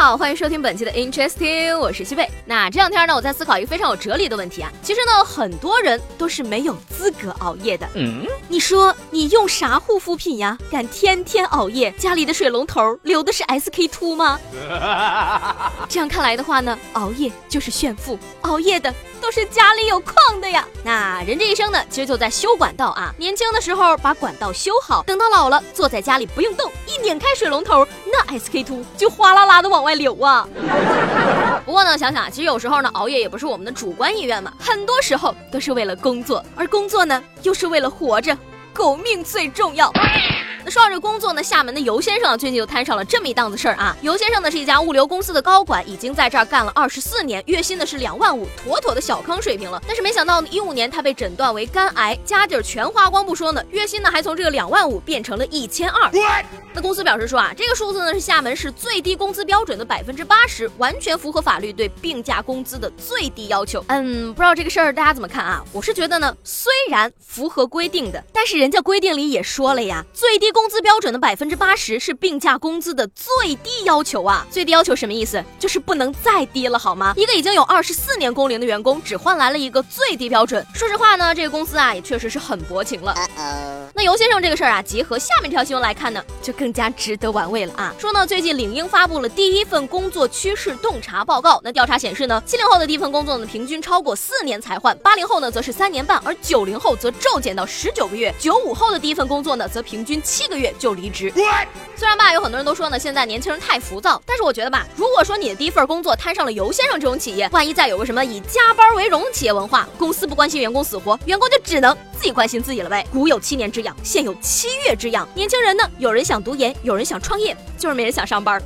好，欢迎收听本期的 Interesting，我是西贝。那这两天呢，我在思考一个非常有哲理的问题啊。其实呢，很多人都是没有资格熬夜的。嗯，你说你用啥护肤品呀？敢天天熬夜？家里的水龙头流的是 SK two 吗？这样看来的话呢，熬夜就是炫富，熬夜的。都是家里有矿的呀。那人这一生呢，其实就在修管道啊。年轻的时候把管道修好，等到老了，坐在家里不用动，一拧开水龙头，那 SK two 就哗啦啦的往外流啊。不过呢，想想其实有时候呢，熬夜也不是我们的主观意愿嘛，很多时候都是为了工作，而工作呢，又是为了活着，狗命最重要。那说到这工作呢，厦门的尤先生最近又摊上了这么一档子事儿啊。尤先生呢是一家物流公司的高管，已经在这儿干了二十四年，月薪呢是两万五，妥妥的小康水平了。但是没想到呢，一五年他被诊断为肝癌，家底儿全花光不说呢，月薪呢还从这个两万五变成了一千二。那公司表示说啊，这个数字呢是厦门市最低工资标准的百分之八十，完全符合法律对病假工资的最低要求。嗯，不知道这个事儿大家怎么看啊？我是觉得呢，虽然符合规定的，但是人家规定里也说了呀，最低工资标准的百分之八十是病假工资的最低要求啊。最低要求什么意思？就是不能再低了好吗？一个已经有二十四年工龄的员工，只换来了一个最低标准。说实话呢，这个公司啊也确实是很薄情了。那尤先生这个事儿啊，结合下面这条新闻来看呢，就。更加值得玩味了啊！说呢，最近领英发布了第一份工作趋势洞察报告。那调查显示呢，七零后的第一份工作呢，平均超过四年才换；八零后呢，则是三年半；而九零后则骤减到十九个月；九五后的第一份工作呢，则平均七个月就离职。虽然吧，有很多人都说呢，现在年轻人太浮躁，但是我觉得吧，如果说你的第一份工作摊上了尤先生这种企业，万一再有个什么以加班为荣企业文化，公司不关心员工死活，员工就只能自己关心自己了呗。古有七年之痒，现有七月之痒。年轻人呢，有人想读研，有人想。创业就是没人想上班。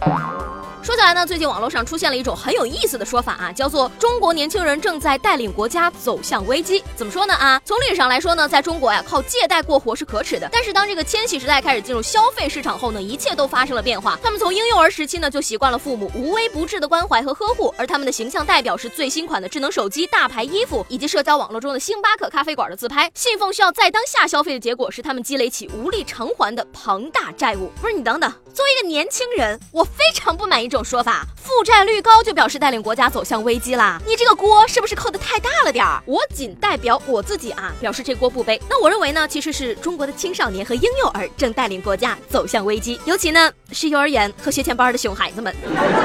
说起来呢，最近网络上出现了一种很有意思的说法啊，叫做中国年轻人正在带领国家走向危机。怎么说呢啊？从历史上来说呢，在中国呀，靠借贷过活是可耻的。但是当这个千禧时代开始进入消费市场后呢，一切都发生了变化。他们从婴幼儿时期呢，就习惯了父母无微不至的关怀和呵护，而他们的形象代表是最新款的智能手机、大牌衣服以及社交网络中的星巴克咖啡馆的自拍。信奉需要在当下消费的结果是他们积累起无力偿还的庞大债务。不是你等等，作为一个年轻人，我非常不满意这种说法。负债率高就表示带领国家走向危机啦？你这个锅是不是扣的太大了点儿？我仅代表我自己啊，表示这锅不背。那我认为呢，其实是中国的青少年和婴幼儿正带领国家走向危机，尤其呢是幼儿园和学前班的熊孩子们。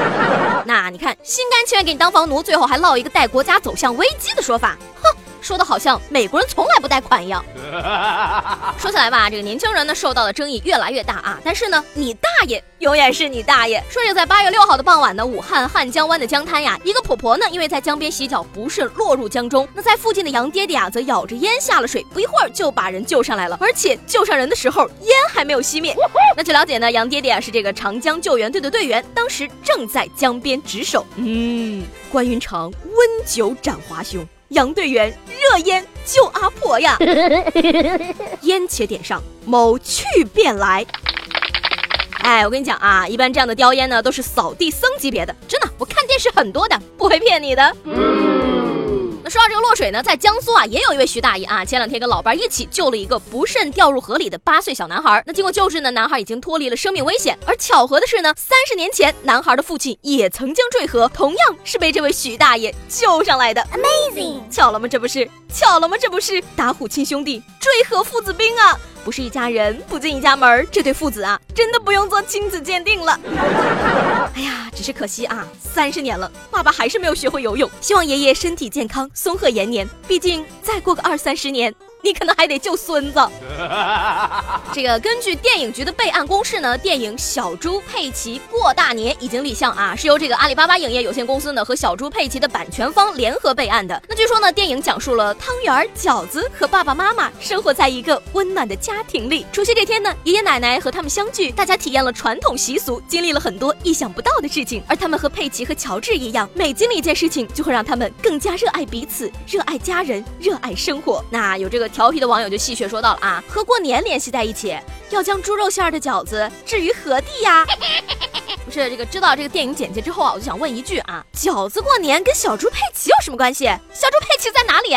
那你看，心甘情愿给你当房奴，最后还落一个带国家走向危机的说法，哼。说的好像美国人从来不贷款一样。说起来吧，这个年轻人呢受到的争议越来越大啊。但是呢，你大爷永远是你大爷。说着，在八月六号的傍晚呢，武汉汉江湾的江滩呀，一个婆婆呢因为在江边洗脚不慎落入江中。那在附近的杨爹爹啊则咬着烟下了水，不一会儿就把人救上来了。而且救上人的时候烟还没有熄灭。那据了解呢，杨爹爹啊是这个长江救援队的队员，当时正在江边值守。嗯，关云长温酒斩华雄。杨队员热烟救阿婆呀！烟且点上，某去便来。哎，我跟你讲啊，一般这样的叼烟呢，都是扫地僧级别的，真的，我看电视很多的，不会骗你的。说到这个落水呢，在江苏啊，也有一位徐大爷啊，前两天跟老伴一起救了一个不慎掉入河里的八岁小男孩。那经过救治呢，男孩已经脱离了生命危险。而巧合的是呢，三十年前男孩的父亲也曾经坠河，同样是被这位徐大爷救上来的。Amazing！巧了吗？这不是巧了吗？这不是打虎亲兄弟，坠河父子兵啊！不是一家人不进一家门，这对父子啊，真的不用做亲子鉴定了。哎呀，只是可惜啊，三十年了，爸爸还是没有学会游泳。希望爷爷身体健康，松鹤延年。毕竟再过个二三十年。你可能还得救孙子。这个根据电影局的备案公示呢，电影《小猪佩奇过大年》已经立项啊，是由这个阿里巴巴影业有限公司呢和小猪佩奇的版权方联合备案的。那据说呢，电影讲述了汤圆、饺子和爸爸妈妈生活在一个温暖的家庭里。除夕这天呢，爷爷奶奶和他们相聚，大家体验了传统习俗，经历了很多意想不到的事情。而他们和佩奇和乔治一样，每经历一件事情，就会让他们更加热爱彼此，热爱家人，热爱生活。那有这个。调皮的网友就戏谑说到了啊，和过年联系在一起，要将猪肉馅的饺子置于何地呀？不是这个，知道这个电影简介之后啊，我就想问一句啊，饺子过年跟小猪佩奇有什么关系？小猪佩奇在哪里？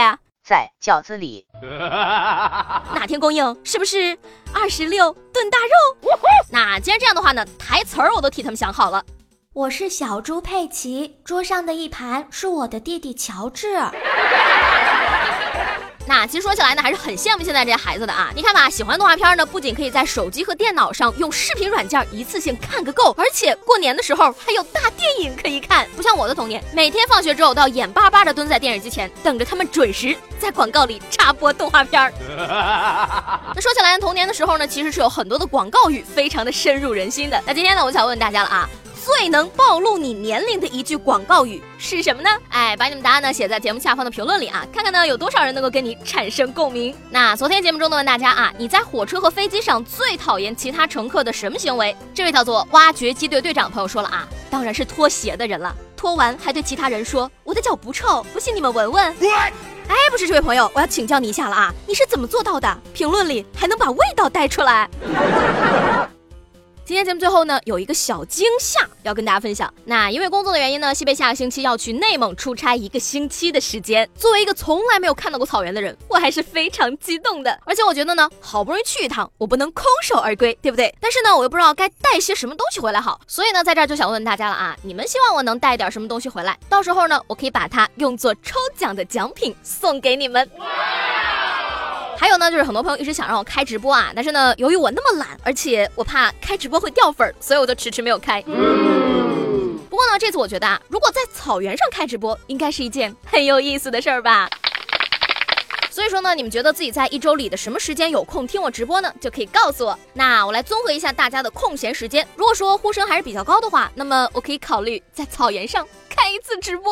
在饺子里。哪天供应？是不是二十六炖大肉？那既然这样的话呢，台词儿我都替他们想好了。我是小猪佩奇，桌上的一盘是我的弟弟乔治。那其实说起来呢，还是很羡慕现在这些孩子的啊！你看吧，喜欢动画片呢，不仅可以在手机和电脑上用视频软件一次性看个够，而且过年的时候还有大电影可以看。不像我的童年，每天放学之后都要眼巴巴的蹲在电视机前，等着他们准时在广告里插播动画片儿。那说起来，童年的时候呢，其实是有很多的广告语，非常的深入人心的。那今天呢，我想问大家了啊。最能暴露你年龄的一句广告语是什么呢？哎，把你们答案呢写在节目下方的评论里啊，看看呢有多少人能够跟你产生共鸣。那昨天节目中呢问大家啊，你在火车和飞机上最讨厌其他乘客的什么行为？这位叫做挖掘机队队长的朋友说了啊，当然是脱鞋的人了，脱完还对其他人说我的脚不臭，不信你们闻闻。哎，不是这位朋友，我要请教你一下了啊，你是怎么做到的？评论里还能把味道带出来？今天节目最后呢，有一个小惊吓要跟大家分享。那因为工作的原因呢，西贝下个星期要去内蒙出差一个星期的时间。作为一个从来没有看到过草原的人，我还是非常激动的。而且我觉得呢，好不容易去一趟，我不能空手而归，对不对？但是呢，我又不知道该带些什么东西回来好。所以呢，在这儿就想问问大家了啊，你们希望我能带点什么东西回来？到时候呢，我可以把它用作抽奖的奖品送给你们。还有呢，就是很多朋友一直想让我开直播啊，但是呢，由于我那么懒，而且我怕开直播会掉粉，所以我就迟迟没有开。不过呢，这次我觉得啊，如果在草原上开直播，应该是一件很有意思的事儿吧。所以说呢，你们觉得自己在一周里的什么时间有空听我直播呢？就可以告诉我。那我来综合一下大家的空闲时间。如果说呼声还是比较高的话，那么我可以考虑在草原上开一次直播。